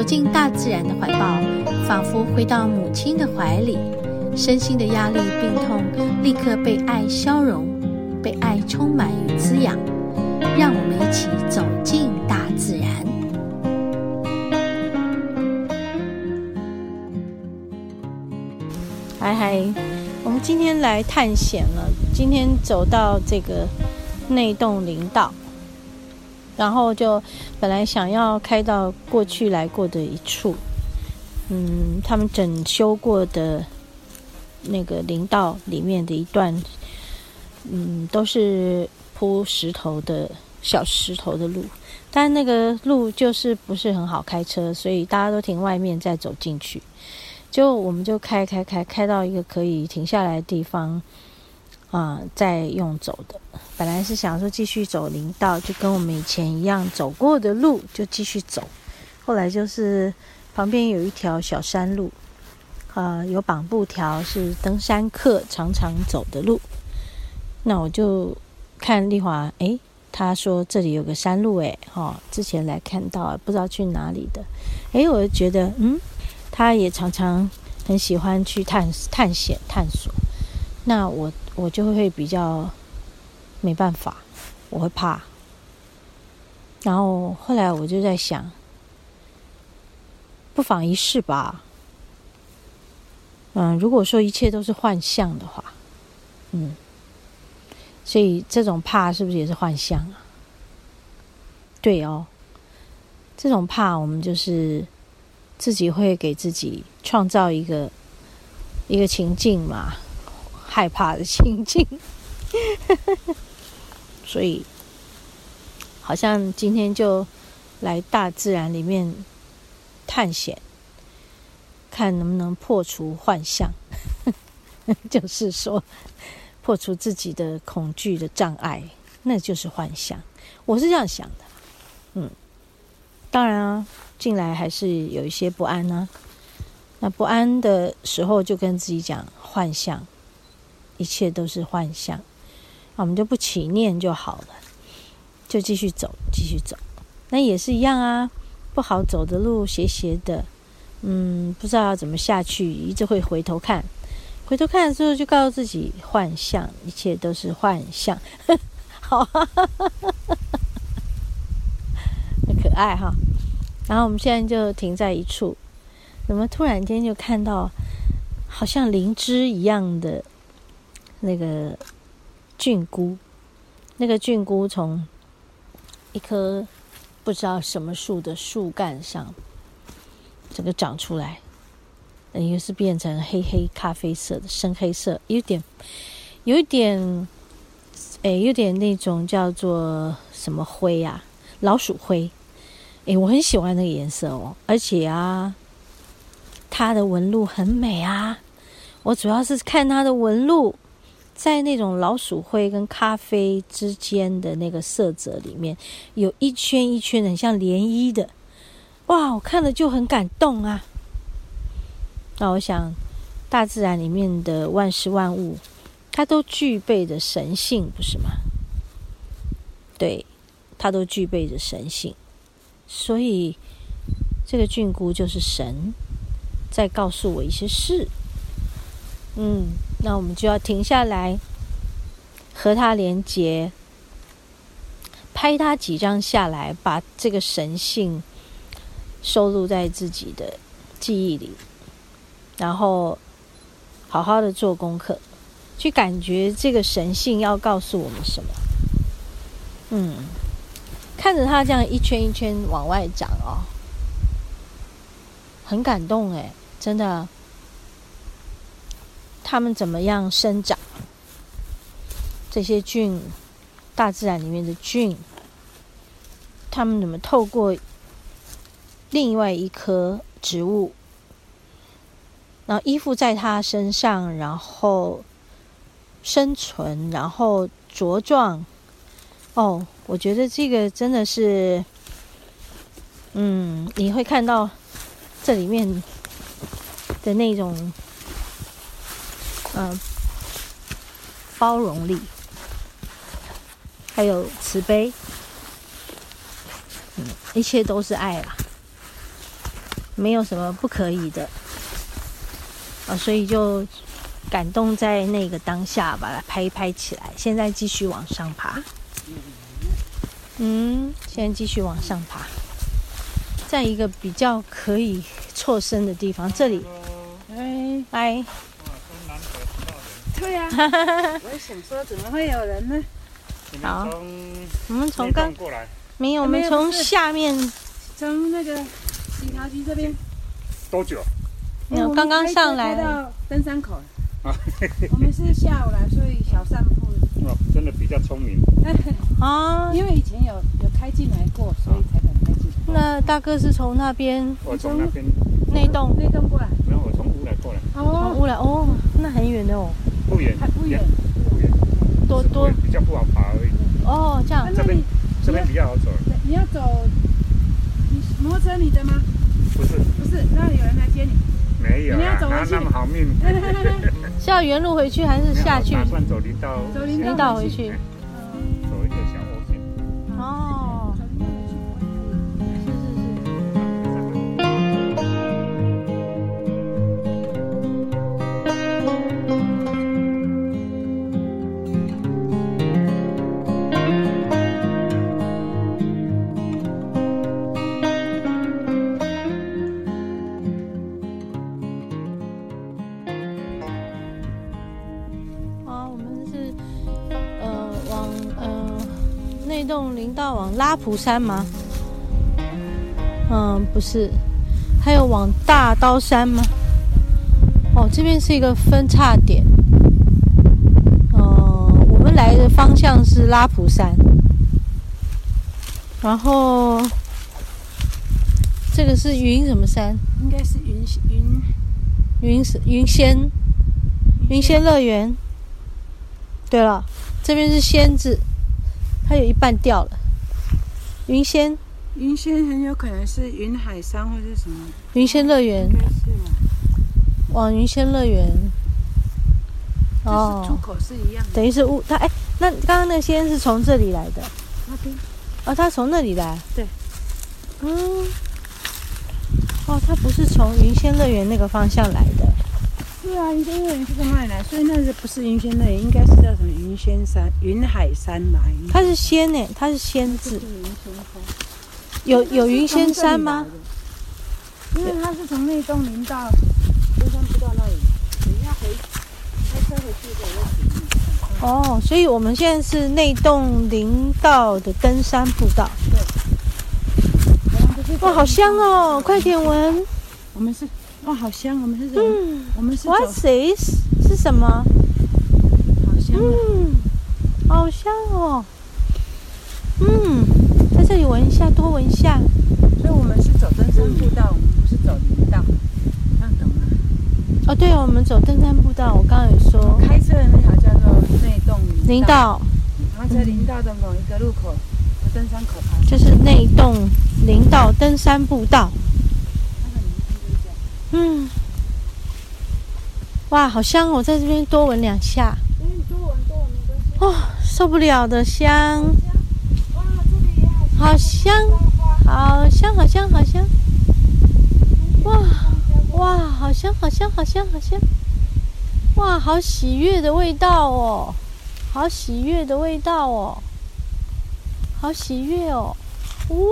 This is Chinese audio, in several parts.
走进大自然的怀抱，仿佛回到母亲的怀里，身心的压力、病痛立刻被爱消融，被爱充满与滋养。让我们一起走进大自然。嗨嗨，我们今天来探险了。今天走到这个内洞林道。然后就本来想要开到过去来过的一处，嗯，他们整修过的那个林道里面的一段，嗯，都是铺石头的小石头的路，但那个路就是不是很好开车，所以大家都停外面再走进去。就我们就开开开开到一个可以停下来的地方。啊、嗯，在用走的，本来是想说继续走林道，就跟我们以前一样走过的路就继续走。后来就是旁边有一条小山路，啊、有绑布条，是登山客常常走的路。那我就看丽华，诶，他说这里有个山路，诶，哈，之前来看到，不知道去哪里的，诶，我就觉得，嗯，他也常常很喜欢去探探险探索。那我。我就会比较没办法，我会怕。然后后来我就在想，不妨一试吧。嗯，如果说一切都是幻象的话，嗯，所以这种怕是不是也是幻象啊？对哦，这种怕我们就是自己会给自己创造一个一个情境嘛。害怕的心情，所以好像今天就来大自然里面探险，看能不能破除幻象，就是说破除自己的恐惧的障碍，那就是幻象。我是这样想的，嗯，当然啊，进来还是有一些不安呢、那不安的时候，就跟自己讲幻象。一切都是幻象，我们就不起念就好了，就继续走，继续走。那也是一样啊，不好走的路，斜斜的，嗯，不知道要怎么下去，一直会回头看，回头看的时候就告诉自己幻象，一切都是幻象，好，很可爱哈。然后我们现在就停在一处，怎么突然间就看到好像灵芝一样的。那个菌菇，那个菌菇从一棵不知道什么树的树干上，整个长出来，等于是变成黑黑咖啡色的深黑色，有点，有一点，哎，有点那种叫做什么灰呀？老鼠灰。哎，我很喜欢那个颜色哦，而且啊，它的纹路很美啊。我主要是看它的纹路。在那种老鼠灰跟咖啡之间的那个色泽里面，有一圈一圈的，很像涟漪的，哇！我看了就很感动啊。那我想，大自然里面的万事万物，它都具备着神性，不是吗？对，它都具备着神性，所以这个菌菇就是神在告诉我一些事。嗯。那我们就要停下来，和它连接，拍它几张下来，把这个神性收录在自己的记忆里，然后好好的做功课，去感觉这个神性要告诉我们什么。嗯，看着它这样一圈一圈往外长哦，很感动诶，真的。它们怎么样生长？这些菌，大自然里面的菌，它们怎么透过另外一棵植物，然后依附在它身上，然后生存，然后茁壮。哦，我觉得这个真的是，嗯，你会看到这里面的那种，呃，包容力，还有慈悲，嗯，一切都是爱啦，没有什么不可以的。啊，所以就感动在那个当下，把它拍一拍起来。现在继续往上爬，嗯，现在继续往上爬，在一个比较可以 错身的地方。这里，哎，哎，对呀，我也想说，怎么会有人呢？好，我们从刚过来，没有，我们从下面，从那个警察局这边多久？没有，刚刚上来到登山口。我们是下午来，所以小散步。哦，真的比较聪明。啊，因为以前有有开进来过，所以才敢开进来。那大哥是从那边？我从那边那栋那栋过来。没有，我从乌来过来。从乌来哦，那很远的哦。不远，不远，不远。多多比较不好爬而已。哦，这样。这边这边比较好走。你要走，你摩托车你的吗？不是。不是，那有人来接你。没有，哪那么好命？是要原路回去还是下去？打算走林道，走林道回去。走一个小路线。哦。那栋林道往拉普山吗？嗯，不是，还有往大刀山吗？哦，这边是一个分叉点。嗯，我们来的方向是拉普山，然后这个是云什么山？应该是云云云云仙云仙乐园。对了，这边是仙字。它有一半掉了。云仙，云仙很有可能是云海山或者什么。云仙乐园。应该是嘛。往云仙乐园。哦。出口是一样。等于是雾，它哎，那刚刚那个仙是从这里来的。那边。哦，它从那里来。对。嗯。哦，它不是从云仙乐园那个方向来的。是啊，云仙乐园是在那里来，所以那是不是云仙乐园？应该是叫什么云仙山、云海山来。它是仙呢，它是仙字。有有云仙山吗？因为它是从内洞林到登山步道那里，你要回开车回去的那哦，所以我们现在是内洞林道的登山步道。对。哇，好香哦！快点闻。我们是。哇，好香！我们是什么？嗯、我们是。What is 是什么？好香啊！嗯，好香哦。嗯，在这里闻一下，多闻一下。所以我们是走登山步道，嗯、我们不是走林道，这样懂吗？哦，对哦，我们走登山步道。我刚刚有说，开车的那条叫做内洞林道。林道。然后在林道的某一个路口，嗯、登山口旁。就是内洞林道登山步道。嗯，哇，好香哦！我在这边多闻两下。哎，你多闻多闻没关系。哦，受不了的香。哇，这里也好香。好香，好香，好香。哇哇，好香，好香，好香，好香。哇，好喜悦的味道哦，好喜悦的味道哦，好喜悦哦，呜呜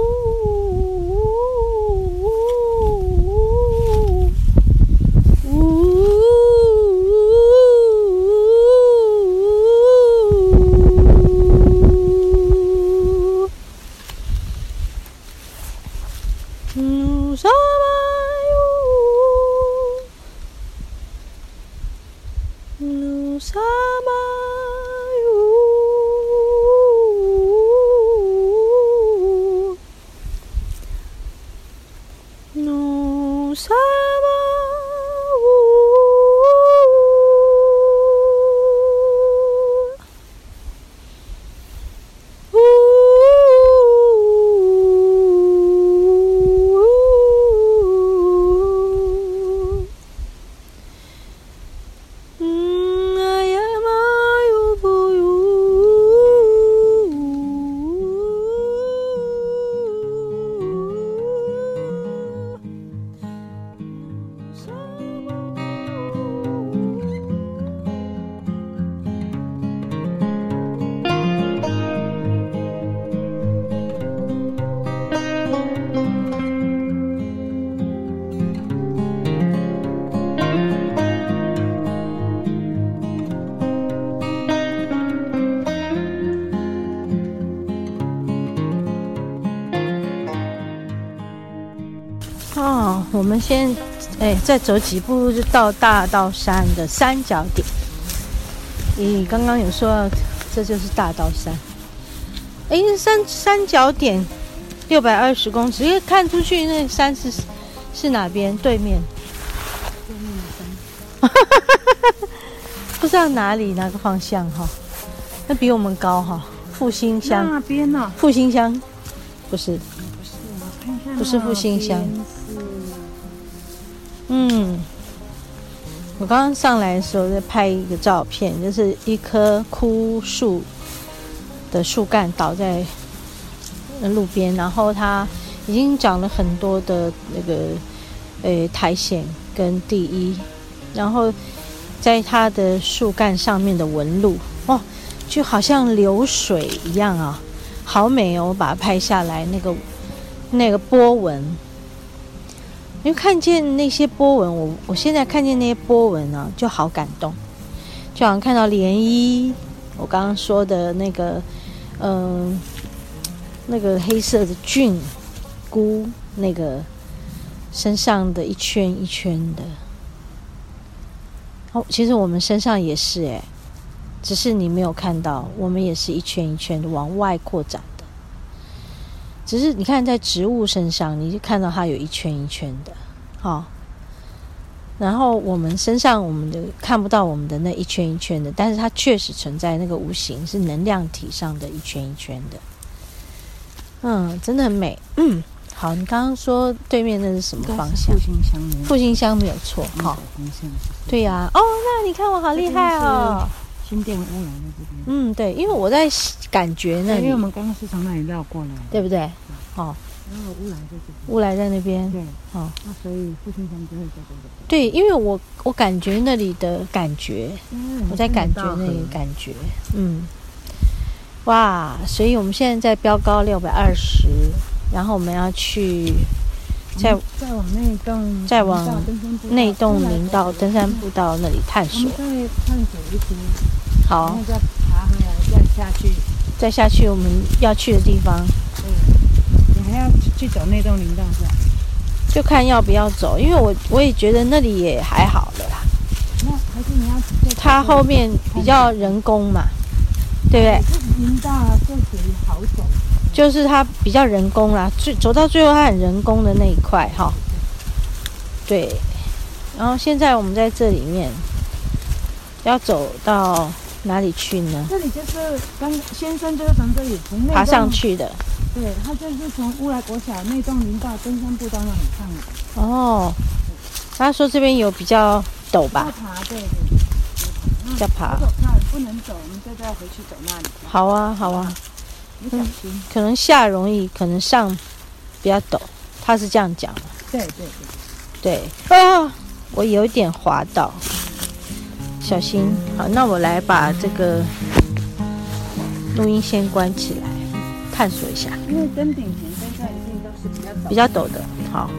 们先哎再走几步就到大道山的三角点。咦，刚刚有说这就是大道山。哎，山三角点六百二十公尺，因为看出去那山是是哪边？对面。对面的山。不知道哪里哪个方向哈？那比我们高哈？复兴乡那边呢？复兴乡不是。不是复兴乡，嗯，我刚刚上来的时候在拍一个照片，就是一棵枯树的树干倒在路边，然后它已经长了很多的那个呃苔藓跟地衣，然后在它的树干上面的纹路哦，就好像流水一样啊，好美哦！我把它拍下来那个。那个波纹，因为看见那些波纹，我我现在看见那些波纹呢，就好感动，就好像看到涟漪。我刚刚说的那个，嗯、那个黑色的菌菇，那个身上的一圈一圈的。哦，其实我们身上也是哎，只是你没有看到，我们也是一圈一圈的往外扩展。只是你看，在植物身上，你就看到它有一圈一圈的，好。然后我们身上，我们的看不到我们的那一圈一圈的，但是它确实存在那个无形，是能量体上的一圈一圈的。嗯，真的很美。嗯，好，你刚刚说对面那是什么方向？复兴乡。复兴乡没有错，好。对呀。哦，那你看我好厉害哦。新店乌来的这边，嗯，对，因为我在感觉那里，因为我们刚刚是从那里绕过来，对不对？哦，然后乌来在这边，乌来在那边，对，好，那所以复兴乡就会在这边。对，因为我我感觉那里的感觉，我在感觉那里感觉，嗯，哇，所以我们现在在标高六百二十，然后我们要去再再往内洞，再往内洞林道登山步道那里探索，再探索一些。好，再爬回来，再下去，再下去我们要去的地方。嗯，你还要去走那栋林道是吧？就看要不要走，因为我我也觉得那里也还好了啦。那还是你要？它后面比较人工嘛，对不对？林道这属于好走。就是它比较人工啦，最走到最后它很人工的那一块哈。对。然后现在我们在这里面要走到。哪里去呢？这里就是刚先生就是从这里从爬上去的。对，他就是从乌来国小那栋林道登山步道那里上的。哦，他说这边有比较陡吧？要爬，对对。要爬。走看不能走，我们就再回去走那里。好啊，好啊。嗯，可能下容易，可能上比较陡，他是这样讲的。对对对。对啊，我有点滑倒。小心，好，那我来把这个录音先关起来，探索一下。因为登顶前，登下一定都是比较陡比较陡的，好。